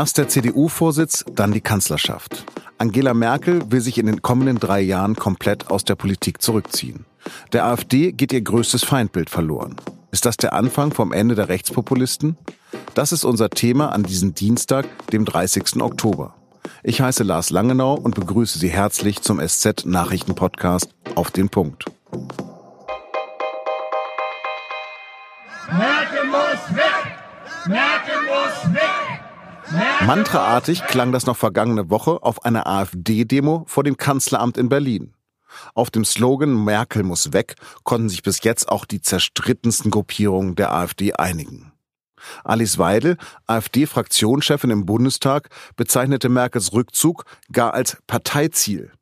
Erst der CDU-Vorsitz, dann die Kanzlerschaft. Angela Merkel will sich in den kommenden drei Jahren komplett aus der Politik zurückziehen. Der AfD geht ihr größtes Feindbild verloren. Ist das der Anfang vom Ende der Rechtspopulisten? Das ist unser Thema an diesem Dienstag, dem 30. Oktober. Ich heiße Lars Langenau und begrüße Sie herzlich zum SZ Nachrichten Podcast auf den Punkt. Merkel muss weg! Merkel muss weg! Mantraartig klang das noch vergangene Woche auf einer AfD-Demo vor dem Kanzleramt in Berlin. Auf dem Slogan Merkel muss weg konnten sich bis jetzt auch die zerstrittensten Gruppierungen der AfD einigen. Alice Weidel, AfD-Fraktionschefin im Bundestag, bezeichnete Merkels Rückzug gar als Parteiziel.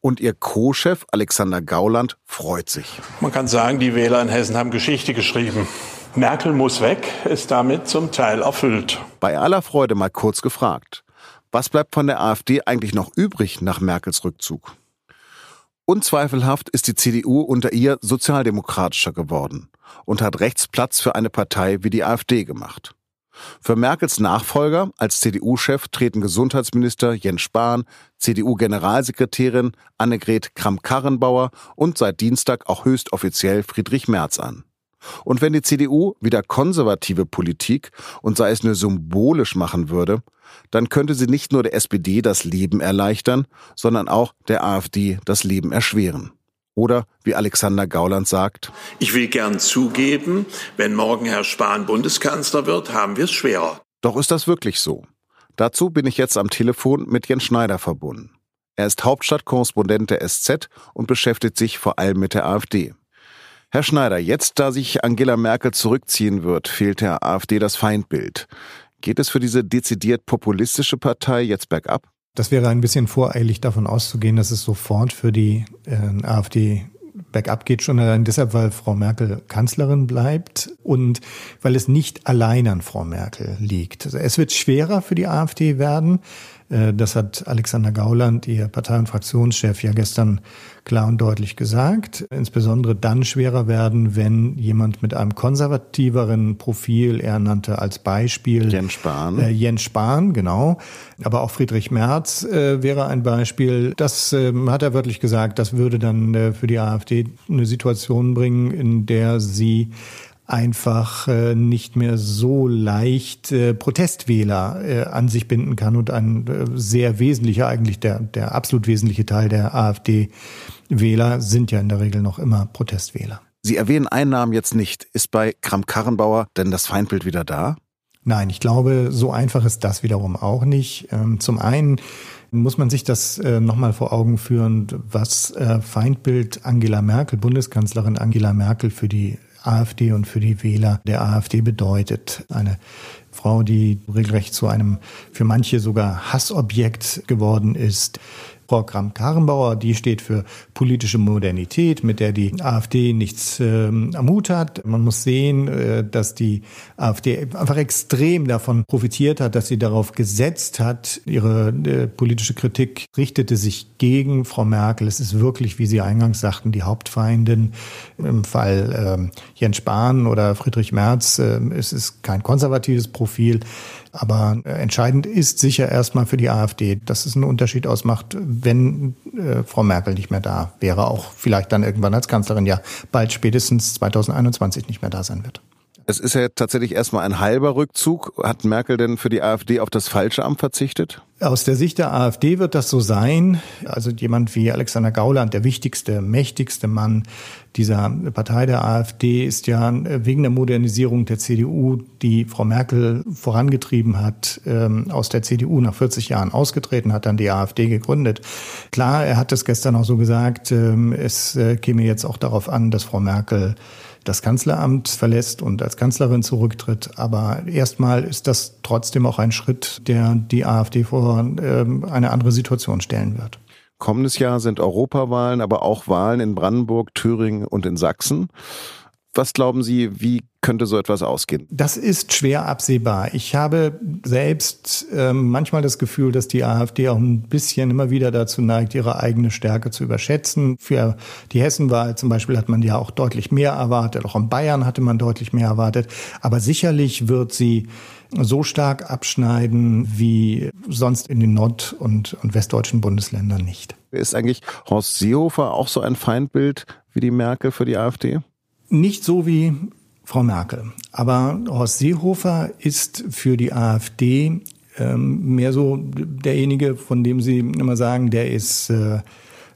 Und ihr Co-Chef Alexander Gauland freut sich. Man kann sagen, die Wähler in Hessen haben Geschichte geschrieben. Merkel muss weg, ist damit zum Teil erfüllt. Bei aller Freude mal kurz gefragt. Was bleibt von der AfD eigentlich noch übrig nach Merkels Rückzug? Unzweifelhaft ist die CDU unter ihr sozialdemokratischer geworden und hat rechts Platz für eine Partei wie die AfD gemacht. Für Merkels Nachfolger als CDU-Chef treten Gesundheitsminister Jens Spahn, CDU-Generalsekretärin Annegret Kramp-Karrenbauer und seit Dienstag auch höchst offiziell Friedrich Merz an. Und wenn die CDU wieder konservative Politik und sei es nur symbolisch machen würde, dann könnte sie nicht nur der SPD das Leben erleichtern, sondern auch der AfD das Leben erschweren. Oder wie Alexander Gauland sagt, ich will gern zugeben, wenn morgen Herr Spahn Bundeskanzler wird, haben wir es schwerer. Doch ist das wirklich so? Dazu bin ich jetzt am Telefon mit Jens Schneider verbunden. Er ist Hauptstadtkorrespondent der SZ und beschäftigt sich vor allem mit der AfD. Herr Schneider, jetzt da sich Angela Merkel zurückziehen wird, fehlt der AfD das Feindbild. Geht es für diese dezidiert populistische Partei jetzt bergab? Das wäre ein bisschen voreilig davon auszugehen, dass es sofort für die äh, AfD bergab geht, schon allein deshalb, weil Frau Merkel Kanzlerin bleibt und weil es nicht allein an Frau Merkel liegt. Also es wird schwerer für die AfD werden. Äh, das hat Alexander Gauland, ihr Partei- und Fraktionschef, ja gestern klar und deutlich gesagt. Insbesondere dann schwerer werden, wenn jemand mit einem konservativeren Profil, er nannte als Beispiel Jens Spahn. Äh, Jens Spahn, genau. Aber auch Friedrich Merz äh, wäre ein Beispiel. Das äh, hat er wörtlich gesagt, das würde dann äh, für die AfD eine Situation bringen, in der sie einfach äh, nicht mehr so leicht äh, Protestwähler äh, an sich binden kann und ein äh, sehr wesentlicher, eigentlich der, der absolut wesentliche Teil der AfD-Wähler sind ja in der Regel noch immer Protestwähler. Sie erwähnen einen Namen jetzt nicht. Ist bei Kram-Karrenbauer denn das Feindbild wieder da? Nein, ich glaube, so einfach ist das wiederum auch nicht. Ähm, zum einen muss man sich das äh, nochmal vor Augen führen, was äh, Feindbild Angela Merkel, Bundeskanzlerin Angela Merkel für die AfD und für die Wähler der AfD bedeutet. Eine Frau, die regelrecht zu einem für manche sogar Hassobjekt geworden ist, Frau Kramp-Karrenbauer, die steht für politische Modernität, mit der die AfD nichts ähm, am Hut hat. Man muss sehen, äh, dass die AfD einfach extrem davon profitiert hat, dass sie darauf gesetzt hat. Ihre äh, politische Kritik richtete sich gegen Frau Merkel. Es ist wirklich, wie Sie eingangs sagten, die Hauptfeindin. Im Fall äh, Jens Spahn oder Friedrich Merz äh, es ist kein konservatives Profil. Aber äh, entscheidend ist sicher erstmal für die AfD, dass es einen Unterschied ausmacht, wenn äh, Frau Merkel nicht mehr da wäre, auch vielleicht dann irgendwann als Kanzlerin ja bald spätestens 2021 nicht mehr da sein wird. Es ist ja tatsächlich erstmal ein halber Rückzug. Hat Merkel denn für die AfD auf das falsche Amt verzichtet? Aus der Sicht der AfD wird das so sein. Also jemand wie Alexander Gauland, der wichtigste, mächtigste Mann dieser Partei der AfD, ist ja wegen der Modernisierung der CDU, die Frau Merkel vorangetrieben hat, ähm, aus der CDU nach 40 Jahren ausgetreten, hat dann die AfD gegründet. Klar, er hat es gestern auch so gesagt, ähm, es äh, käme jetzt auch darauf an, dass Frau Merkel das Kanzleramt verlässt und als Kanzlerin zurücktritt. Aber erstmal ist das trotzdem auch ein Schritt, der die AfD vor ähm, eine andere Situation stellen wird. Kommendes Jahr sind Europawahlen, aber auch Wahlen in Brandenburg, Thüringen und in Sachsen. Was glauben Sie, wie könnte so etwas ausgehen? Das ist schwer absehbar. Ich habe selbst äh, manchmal das Gefühl, dass die AfD auch ein bisschen immer wieder dazu neigt, ihre eigene Stärke zu überschätzen. Für die Hessenwahl zum Beispiel hat man ja auch deutlich mehr erwartet. Auch in Bayern hatte man deutlich mehr erwartet. Aber sicherlich wird sie so stark abschneiden wie sonst in den nord- und, und westdeutschen Bundesländern nicht. Ist eigentlich Horst Seehofer auch so ein Feindbild wie die Merkel für die AfD? Nicht so wie Frau Merkel. Aber Horst Seehofer ist für die AfD ähm, mehr so derjenige, von dem Sie immer sagen, der ist äh,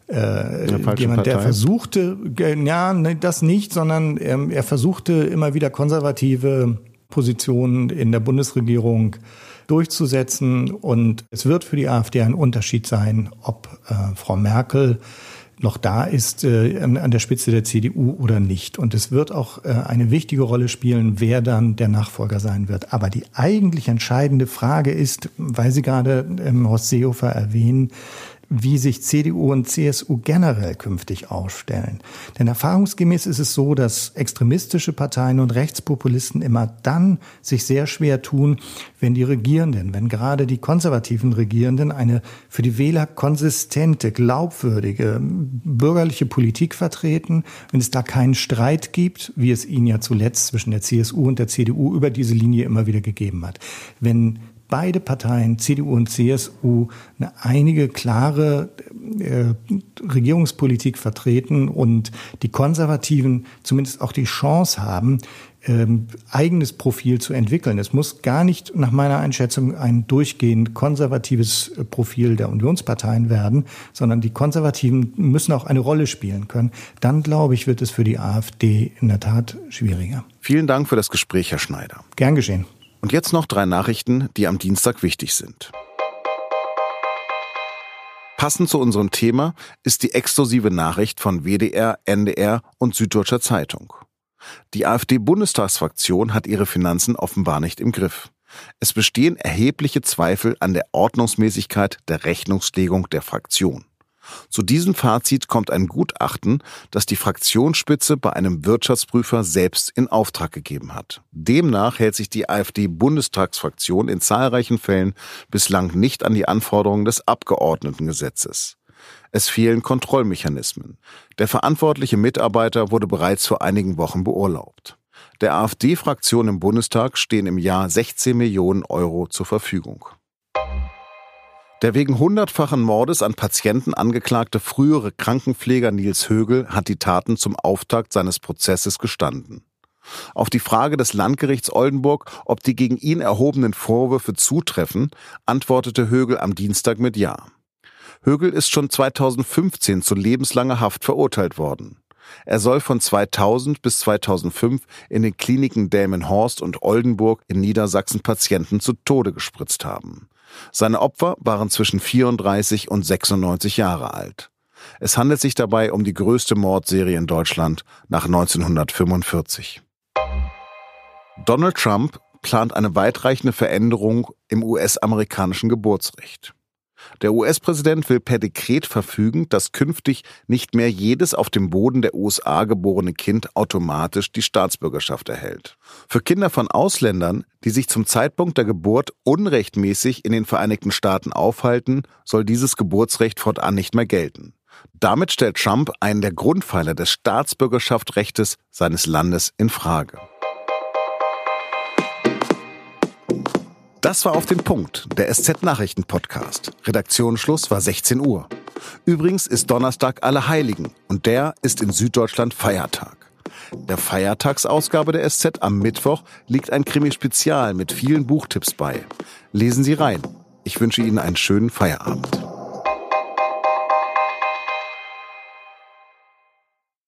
äh, jemand, der versuchte, ja, ne, das nicht, sondern ähm, er versuchte immer wieder konservative Positionen in der Bundesregierung durchzusetzen. Und es wird für die AfD ein Unterschied sein, ob äh, Frau Merkel noch da ist äh, an der Spitze der CDU oder nicht. Und es wird auch äh, eine wichtige Rolle spielen, wer dann der Nachfolger sein wird. Aber die eigentlich entscheidende Frage ist, weil Sie gerade ähm, Horst Seehofer erwähnen, wie sich CDU und CSU generell künftig aufstellen. Denn erfahrungsgemäß ist es so, dass extremistische Parteien und Rechtspopulisten immer dann sich sehr schwer tun, wenn die Regierenden, wenn gerade die konservativen Regierenden eine für die Wähler konsistente, glaubwürdige bürgerliche Politik vertreten, wenn es da keinen Streit gibt, wie es ihn ja zuletzt zwischen der CSU und der CDU über diese Linie immer wieder gegeben hat. Wenn beide Parteien, CDU und CSU, eine einige klare äh, Regierungspolitik vertreten und die Konservativen zumindest auch die Chance haben, ähm, eigenes Profil zu entwickeln. Es muss gar nicht nach meiner Einschätzung ein durchgehend konservatives Profil der Unionsparteien werden, sondern die Konservativen müssen auch eine Rolle spielen können. Dann, glaube ich, wird es für die AfD in der Tat schwieriger. Vielen Dank für das Gespräch, Herr Schneider. Gern geschehen. Und jetzt noch drei Nachrichten, die am Dienstag wichtig sind. Passend zu unserem Thema ist die exklusive Nachricht von WDR, NDR und Süddeutscher Zeitung. Die AfD-Bundestagsfraktion hat ihre Finanzen offenbar nicht im Griff. Es bestehen erhebliche Zweifel an der Ordnungsmäßigkeit der Rechnungslegung der Fraktion. Zu diesem Fazit kommt ein Gutachten, das die Fraktionsspitze bei einem Wirtschaftsprüfer selbst in Auftrag gegeben hat. Demnach hält sich die AfD-Bundestagsfraktion in zahlreichen Fällen bislang nicht an die Anforderungen des Abgeordnetengesetzes. Es fehlen Kontrollmechanismen. Der verantwortliche Mitarbeiter wurde bereits vor einigen Wochen beurlaubt. Der AfD-Fraktion im Bundestag stehen im Jahr 16 Millionen Euro zur Verfügung. Der wegen hundertfachen Mordes an Patienten angeklagte frühere Krankenpfleger Nils Högel hat die Taten zum Auftakt seines Prozesses gestanden. Auf die Frage des Landgerichts Oldenburg, ob die gegen ihn erhobenen Vorwürfe zutreffen, antwortete Högel am Dienstag mit Ja. Högel ist schon 2015 zu lebenslanger Haft verurteilt worden. Er soll von 2000 bis 2005 in den Kliniken Delmenhorst und Oldenburg in Niedersachsen Patienten zu Tode gespritzt haben. Seine Opfer waren zwischen 34 und 96 Jahre alt. Es handelt sich dabei um die größte Mordserie in Deutschland nach 1945. Donald Trump plant eine weitreichende Veränderung im US-amerikanischen Geburtsrecht. Der US-Präsident will per Dekret verfügen, dass künftig nicht mehr jedes auf dem Boden der USA geborene Kind automatisch die Staatsbürgerschaft erhält. Für Kinder von Ausländern, die sich zum Zeitpunkt der Geburt unrechtmäßig in den Vereinigten Staaten aufhalten, soll dieses Geburtsrecht fortan nicht mehr gelten. Damit stellt Trump einen der Grundpfeiler des Staatsbürgerschaftsrechts seines Landes in Frage. Das war auf den Punkt, der SZ-Nachrichten-Podcast. Redaktionsschluss war 16 Uhr. Übrigens ist Donnerstag Allerheiligen und der ist in Süddeutschland Feiertag. Der Feiertagsausgabe der SZ am Mittwoch liegt ein Krimi-Spezial mit vielen Buchtipps bei. Lesen Sie rein. Ich wünsche Ihnen einen schönen Feierabend.